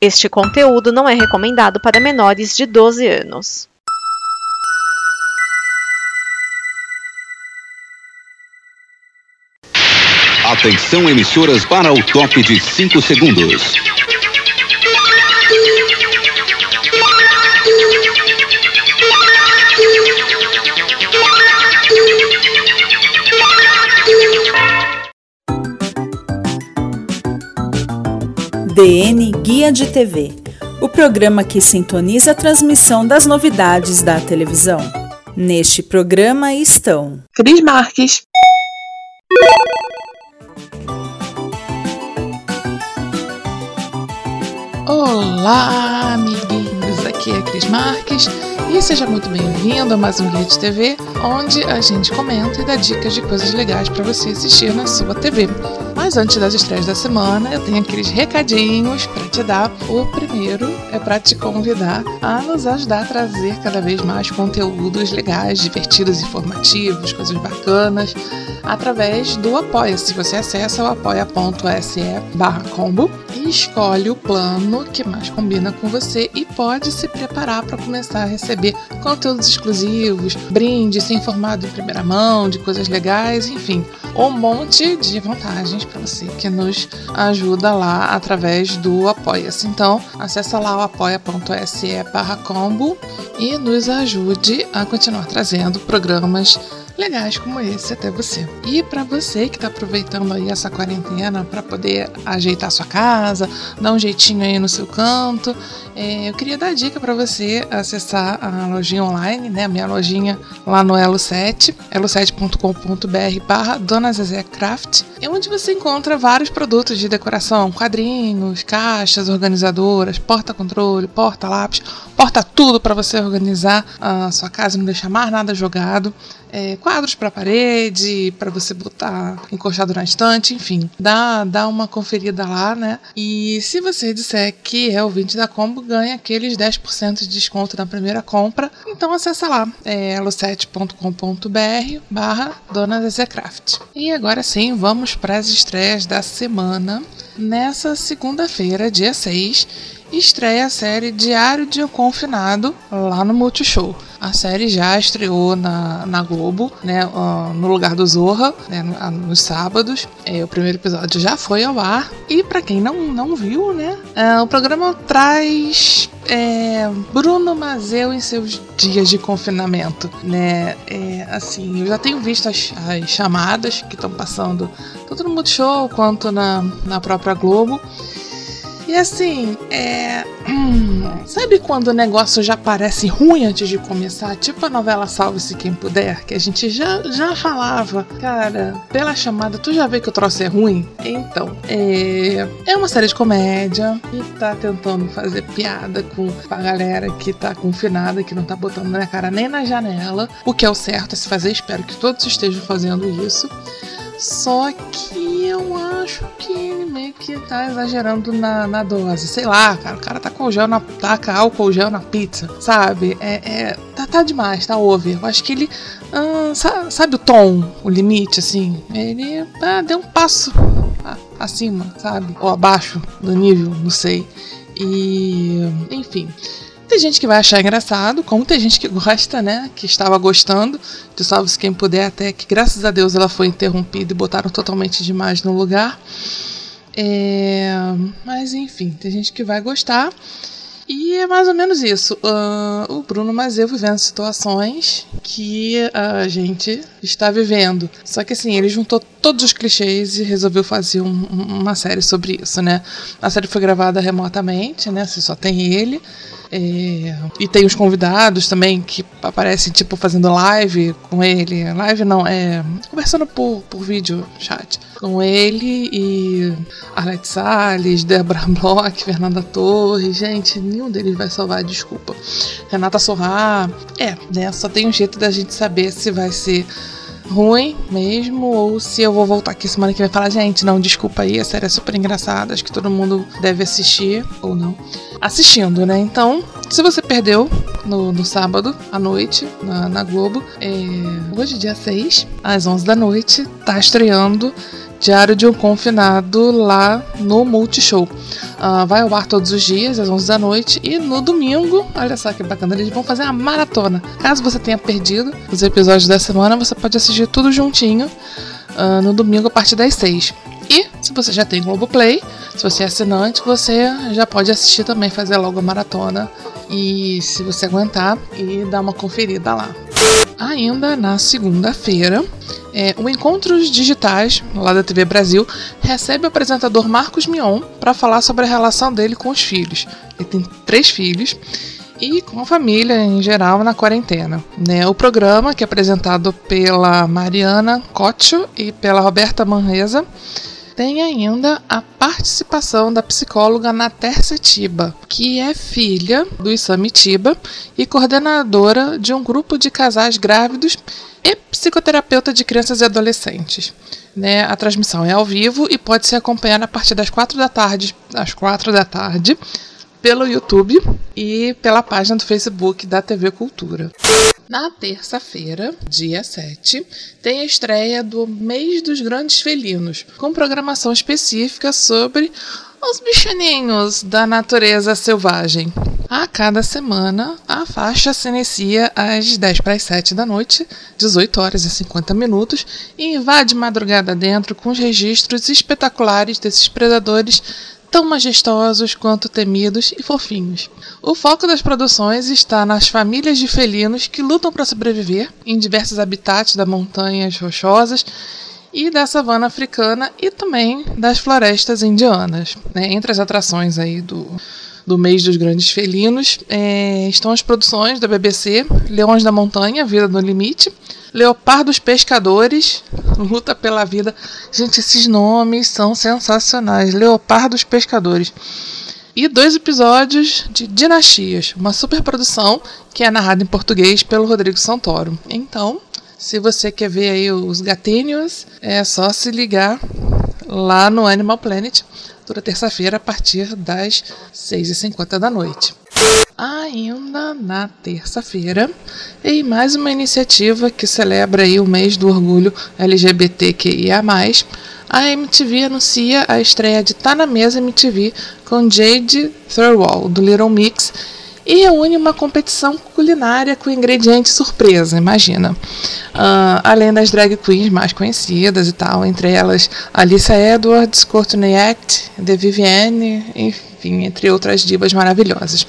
Este conteúdo não é recomendado para menores de 12 anos. Atenção, emissoras, para o top de 5 segundos. DN Guia de TV, o programa que sintoniza a transmissão das novidades da televisão. Neste programa estão Cris Marques. Olá, amiguinhos! Aqui é Cris Marques e seja muito bem-vindo a mais um Guia de TV, onde a gente comenta e dá dicas de coisas legais para você assistir na sua TV. Mas antes das estreias da semana, eu tenho aqueles recadinhos para te dar. O primeiro é para te convidar a nos ajudar a trazer cada vez mais conteúdos legais, divertidos, informativos, coisas bacanas, através do Apoia-se. Você acessa o apoia.se barra combo escolhe o plano que mais combina com você e pode se preparar para começar a receber conteúdos exclusivos, brindes, ser informado em primeira mão de coisas legais, enfim, um monte de vantagens para você que nos ajuda lá através do Apoia-se. Então, acessa lá o apoia.se combo e nos ajude a continuar trazendo programas legais como esse até você. E para você que está aproveitando aí essa quarentena para poder ajeitar sua casa, dar um jeitinho aí no seu canto, é, eu queria dar dica para você acessar a lojinha online, né, a minha lojinha lá no Elo7, elo7.com.br barra Dona Zezé Craft, é onde você encontra vários produtos de decoração, quadrinhos, caixas organizadoras, porta-controle, porta-lápis, porta tudo para você organizar a sua casa e não deixar mais nada jogado é, quadros para parede, para você botar encostado na estante, enfim. Dá, dá uma conferida lá, né? E se você disser que é ouvinte da Combo, ganha aqueles 10% de desconto na primeira compra. Então acessa lá, é elo7.com.br barra Dona Craft. E agora sim, vamos para as estreias da semana. Nessa segunda-feira, dia 6, estreia a série Diário de um Confinado lá no Multishow. A série já estreou na, na Globo, né, no lugar do Zorra, né, nos sábados. É, o primeiro episódio já foi ao ar. E para quem não, não viu, né, é, o programa traz é, Bruno Mazeu em seus dias de confinamento, né? É, assim, eu já tenho visto as, as chamadas que estão passando tanto no Multishow quanto na, na própria Globo. E assim, é. Hum, sabe quando o negócio já parece ruim antes de começar? Tipo a novela Salve-se Quem Puder, que a gente já, já falava. Cara, pela chamada, tu já vê que o troço é ruim? Então, é. É uma série de comédia e tá tentando fazer piada com a galera que tá confinada, que não tá botando na cara nem na janela. O que é o certo a se fazer, espero que todos estejam fazendo isso. Só que eu acho que ele meio que tá exagerando na, na dose. Sei lá, cara. O cara tá com gel na. taca álcool gel na pizza, sabe? É, é, tá, tá demais, tá over. Eu acho que ele. Hum, sabe, sabe, o tom, o limite, assim? Ele ah, deu um passo acima, sabe? Ou abaixo do nível, não sei. E. Enfim. Tem gente que vai achar engraçado, como tem gente que gosta, né? Que estava gostando de Salve-se Quem Puder, até que graças a Deus ela foi interrompida e botaram totalmente demais no lugar. É... Mas enfim, tem gente que vai gostar. E é mais ou menos isso. Uh, o Bruno Mazeu vivendo situações que a gente está vivendo. Só que assim, ele juntou todos os clichês e resolveu fazer um, uma série sobre isso, né? A série foi gravada remotamente, né? Você só tem ele. É, e tem os convidados também que aparecem, tipo, fazendo live com ele. Live não, é. Conversando por, por vídeo, chat. Com ele e Arlete Salles, Débora Bloch, Fernanda Torres. Gente, nenhum deles vai salvar, desculpa. Renata Sorrar. É, né? Só tem um jeito da gente saber se vai ser ruim mesmo, ou se eu vou voltar aqui semana que vem e falar, gente, não, desculpa aí, a série é super engraçada, acho que todo mundo deve assistir, ou não. Assistindo, né? Então, se você perdeu no, no sábado à noite, na, na Globo, é, hoje, dia 6, às 11 da noite, tá estreando Diário de um Confinado lá no Multishow. Uh, vai ao ar todos os dias, às 11 da noite. E no domingo, olha só que bacana, eles vão fazer a maratona. Caso você tenha perdido os episódios da semana, você pode assistir tudo juntinho uh, no domingo a partir das 6. E se você já tem Globoplay, se você é assinante, você já pode assistir também, fazer logo a maratona. E se você aguentar, e dar uma conferida lá. Ainda na segunda-feira, é, o Encontros Digitais, lá da TV Brasil, recebe o apresentador Marcos Mion para falar sobre a relação dele com os filhos. Ele tem três filhos e com a família em geral na quarentena. Né? O programa, que é apresentado pela Mariana Coccio e pela Roberta Manresa, tem ainda a participação da psicóloga Nater Setiba, que é filha do Isami Tiba e coordenadora de um grupo de casais grávidos e psicoterapeuta de crianças e adolescentes. Né? A transmissão é ao vivo e pode ser acompanhada a partir das quatro da tarde, às quatro da tarde, pelo YouTube e pela página do Facebook da TV Cultura. Na terça-feira, dia 7, tem a estreia do Mês dos Grandes Felinos, com programação específica sobre os bichaninhos da natureza selvagem. A cada semana, a faixa se inicia às 10 para as 7 da noite, 18 horas e 50 minutos, e invade madrugada dentro com os registros espetaculares desses predadores tão majestosos quanto temidos e fofinhos. O foco das produções está nas famílias de felinos que lutam para sobreviver em diversos habitats das montanhas rochosas e da savana africana e também das florestas indianas. Né? Entre as atrações aí do, do mês dos grandes felinos é, estão as produções da BBC Leões da Montanha, Vida no Limite, Leopardos Pescadores, Luta pela Vida. Gente, esses nomes são sensacionais. Leopardos Pescadores. E dois episódios de Dinastias, uma superprodução que é narrada em português pelo Rodrigo Santoro. Então, se você quer ver aí os gatinhos, é só se ligar lá no Animal Planet toda terça-feira a partir das 6h50 da noite. Ainda na terça-feira, em mais uma iniciativa que celebra aí o mês do orgulho LGBTQIA+, a MTV anuncia a estreia de Tá Na Mesa MTV com Jade Thirlwall, do Little Mix, e reúne uma competição culinária com ingredientes surpresa, imagina. Uh, além das drag queens mais conhecidas e tal, entre elas Alissa Edwards, Courtney Act, The Vivienne, enfim, entre outras divas maravilhosas.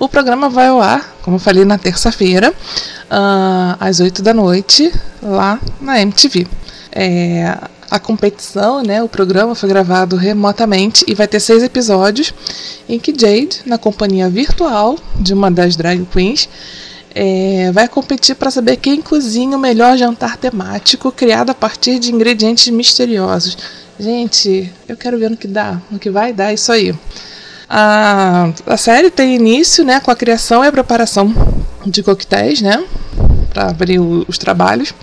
O programa vai ao ar, como eu falei, na terça-feira, uh, às 8 da noite, lá na MTV. É, a competição, né, o programa foi gravado remotamente e vai ter seis episódios em que Jade, na companhia virtual de uma das drag queens, é, vai competir para saber quem cozinha o melhor jantar temático criado a partir de ingredientes misteriosos. Gente, eu quero ver no que dá, no que vai dar isso aí. A, a série tem início né, com a criação e a preparação de coquetéis, né? Para abrir o, os trabalhos.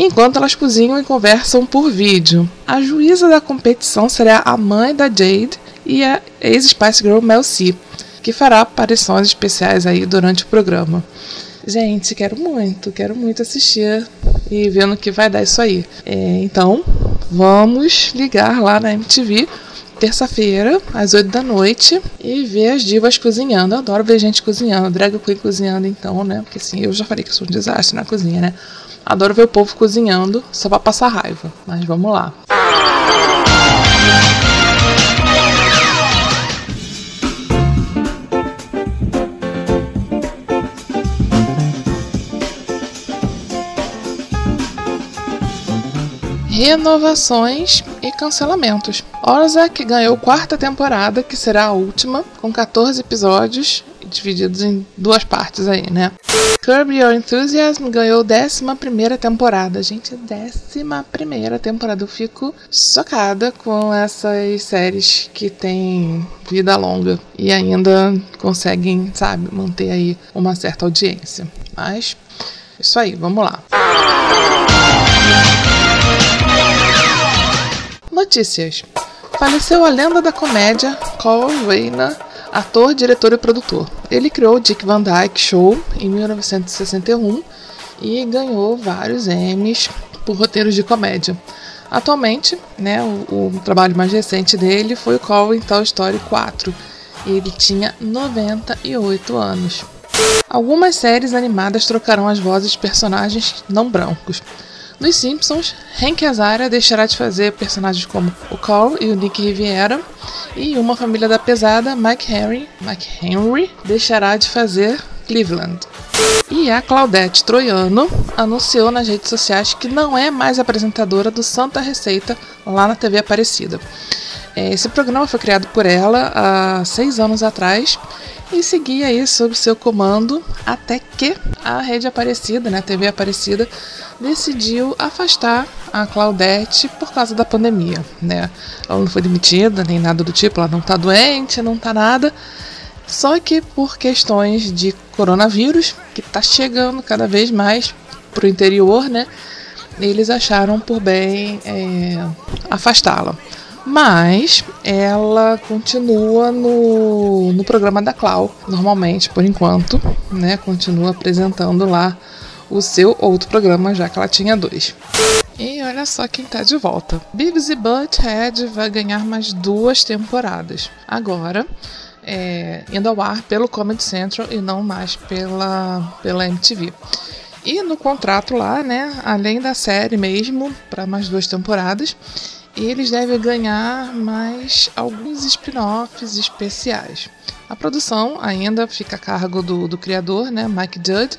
Enquanto elas cozinham e conversam por vídeo. A juíza da competição será a mãe da Jade e a ex-Spice Girl Mel C, que fará aparições especiais aí durante o programa. Gente, quero muito, quero muito assistir e ver no que vai dar isso aí. É, então, vamos ligar lá na MTV terça-feira, às 8 da noite, e ver as divas cozinhando. Eu adoro ver gente cozinhando, drag queen cozinhando, então, né? Porque assim, eu já falei que eu sou um desastre na cozinha, né? Adoro ver o povo cozinhando só pra passar raiva. Mas vamos lá. renovações e cancelamentos. Ozark ganhou quarta temporada, que será a última, com 14 episódios divididos em duas partes aí, né? Curb Your Enthusiasm ganhou 11 temporada. Gente, 11 temporada. Eu fico chocada com essas séries que têm vida longa e ainda conseguem, sabe, manter aí uma certa audiência. Mas, isso aí, vamos lá. Notícias. Faleceu a lenda da comédia Carl Reiner, ator, diretor e produtor. Ele criou o Dick Van Dyke Show em 1961 e ganhou vários Emmys por roteiros de comédia. Atualmente, né, o, o trabalho mais recente dele foi o Call in Toy Story 4. E ele tinha 98 anos. Algumas séries animadas trocarão as vozes de personagens não brancos. Nos Simpsons, Hank Azaria deixará de fazer personagens como o Carl e o Nick Riviera, e Uma Família da Pesada, Mike Henry, Mike Henry deixará de fazer Cleveland. E a Claudette Troiano anunciou nas redes sociais que não é mais apresentadora do Santa Receita lá na TV Aparecida. É, esse programa foi criado por ela há seis anos atrás e seguia aí sob seu comando até que a rede Aparecida, né, a TV Aparecida, decidiu afastar a Claudete por causa da pandemia, né? Ela não foi demitida nem nada do tipo, ela não tá doente, não tá nada. Só que por questões de coronavírus, que tá chegando cada vez mais pro interior, né? Eles acharam por bem é, afastá-la. Mas ela continua no, no programa da Clau, normalmente, por enquanto, né? Continua apresentando lá o seu outro programa, já que ela tinha dois. E olha só quem tá de volta. Beavis e Butthead vai ganhar mais duas temporadas. Agora, é, indo ao ar pelo Comedy Central e não mais pela, pela MTV. E no contrato lá, né, além da série mesmo, para mais duas temporadas, eles devem ganhar mais alguns spin-offs especiais. A produção ainda fica a cargo do, do criador, né, Mike Judd,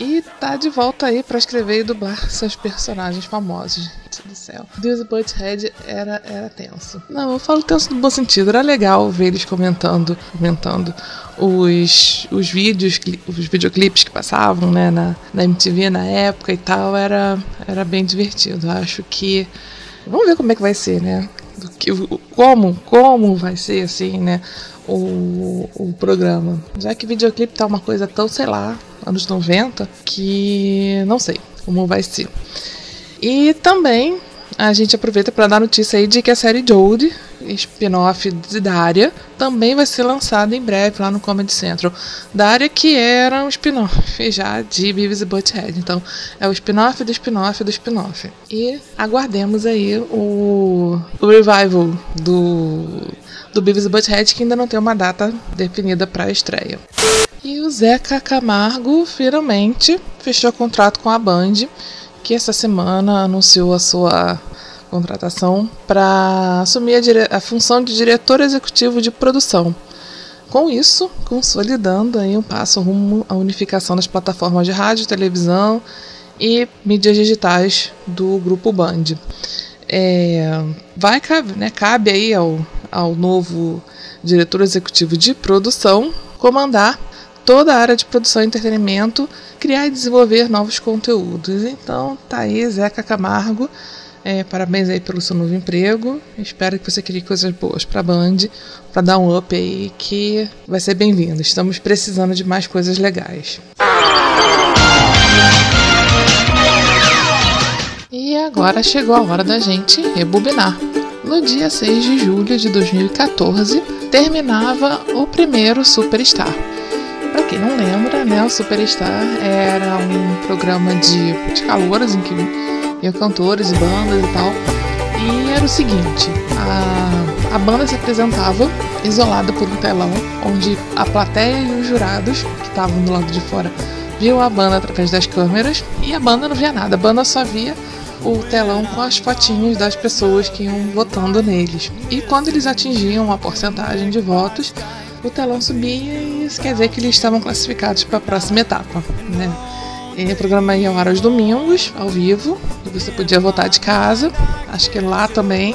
e tá de volta aí para escrever e dublar seus personagens famosos. Gente do céu. Deus e Butthead era, era tenso. Não, eu falo tenso no bom sentido. Era legal ver eles comentando, comentando os, os vídeos, os videoclipes que passavam, né, na, na MTV na época e tal. Era, era bem divertido. Acho que Vamos ver como é que vai ser, né? Como, como vai ser assim, né? O, o programa. Já que videoclipe tá uma coisa tão, sei lá, anos 90, que não sei como vai ser. E também a gente aproveita para dar notícia aí de que a série Jodie spin-off de Daria, também vai ser lançado em breve lá no Comedy Central. Daria que era um spin-off já de Beavis e Butthead. Então é o spin-off do spin-off do spin-off. E aguardemos aí o, o revival do, do Beavis e Butthead que ainda não tem uma data definida para a estreia. E o Zeca Camargo finalmente fechou contrato com a Band, que essa semana anunciou a sua contratação para assumir a, a, função de diretor executivo de produção. Com isso, consolidando aí um passo rumo à unificação das plataformas de rádio, televisão e mídias digitais do grupo Band. É, vai cabe, né, cabe aí ao, ao novo diretor executivo de produção comandar toda a área de produção e entretenimento, criar e desenvolver novos conteúdos. Então, tá aí Zeca Camargo é, parabéns aí pelo seu novo emprego. Espero que você crie coisas boas para a Band, para dar um up aí que vai ser bem-vindo. Estamos precisando de mais coisas legais. E agora chegou a hora da gente rebobinar. No dia 6 de julho de 2014, terminava o primeiro Superstar. Para quem não lembra, né, o Superstar era um programa de, de calouros em que iam cantores e bandas e tal. E era o seguinte, a, a banda se apresentava isolada por um telão, onde a plateia e os jurados, que estavam do lado de fora, viam a banda através das câmeras, e a banda não via nada, a banda só via o telão com as fotinhas das pessoas que iam votando neles. E quando eles atingiam uma porcentagem de votos, o telão subia e isso quer dizer que eles estavam classificados para a próxima etapa, né? E o programa ia ao ar aos domingos, ao vivo, e você podia votar de casa. Acho que lá também,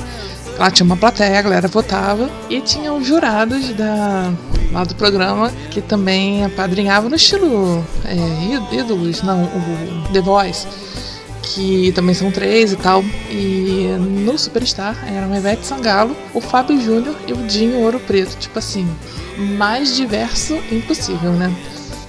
lá tinha uma plateia, a galera votava. E tinha os jurados da, lá do programa que também apadrinhavam no estilo é, ídolos, não, o The Voice, que também são três e tal. E no Superstar eram Ivete Sangalo, o Fábio Júnior e o Dinho Ouro Preto. Tipo assim, mais diverso impossível, né?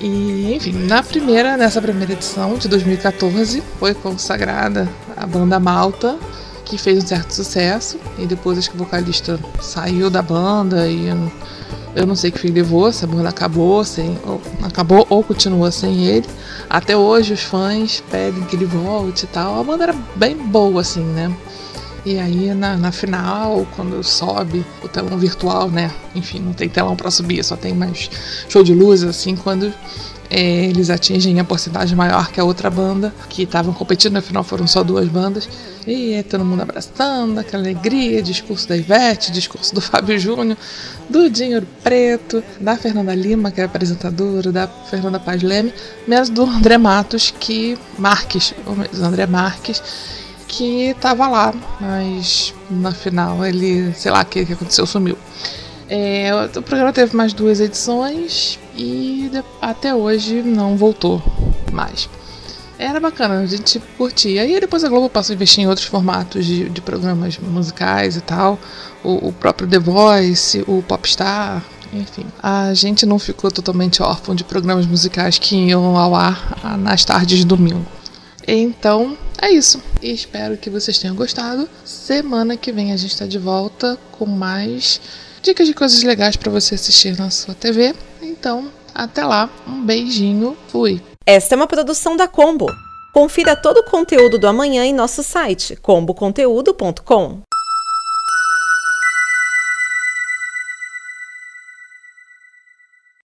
E, enfim, na primeira, nessa primeira edição de 2014, foi consagrada a banda Malta, que fez um certo sucesso. E depois acho que o vocalista saiu da banda e eu não sei que fim levou, se a banda acabou, sem, ou, acabou ou continua sem ele. Até hoje os fãs pedem que ele volte e tal. A banda era bem boa, assim, né? E aí na, na final, quando sobe o telão virtual, né? Enfim, não tem telão para subir, só tem mais show de luz, assim, quando é, eles atingem a porcentagem maior que a outra banda, que estavam competindo, afinal foram só duas bandas. E todo mundo abraçando, aquela alegria, discurso da Ivete, discurso do Fábio Júnior, do Dinheiro Preto, da Fernanda Lima, que é apresentadora, da Fernanda Paz Leme, menos do André Matos, que. Marques, o André Marques, que estava lá, mas na final ele, sei lá o que, que aconteceu, sumiu. É, o programa teve mais duas edições e até hoje não voltou mais. Era bacana, a gente curtia. E depois a Globo passou a investir em outros formatos de, de programas musicais e tal. O, o, próprio The Voice, o Popstar, enfim. A gente não ficou totalmente órfão de programas musicais que iam ao ar nas tardes de domingo. Então, é isso. E espero que vocês tenham gostado. Semana que vem a gente está de volta com mais dicas de coisas legais para você assistir na sua TV. Então, até lá, um beijinho, fui! Esta é uma produção da Combo. Confira todo o conteúdo do amanhã em nosso site comboconteúdo.com.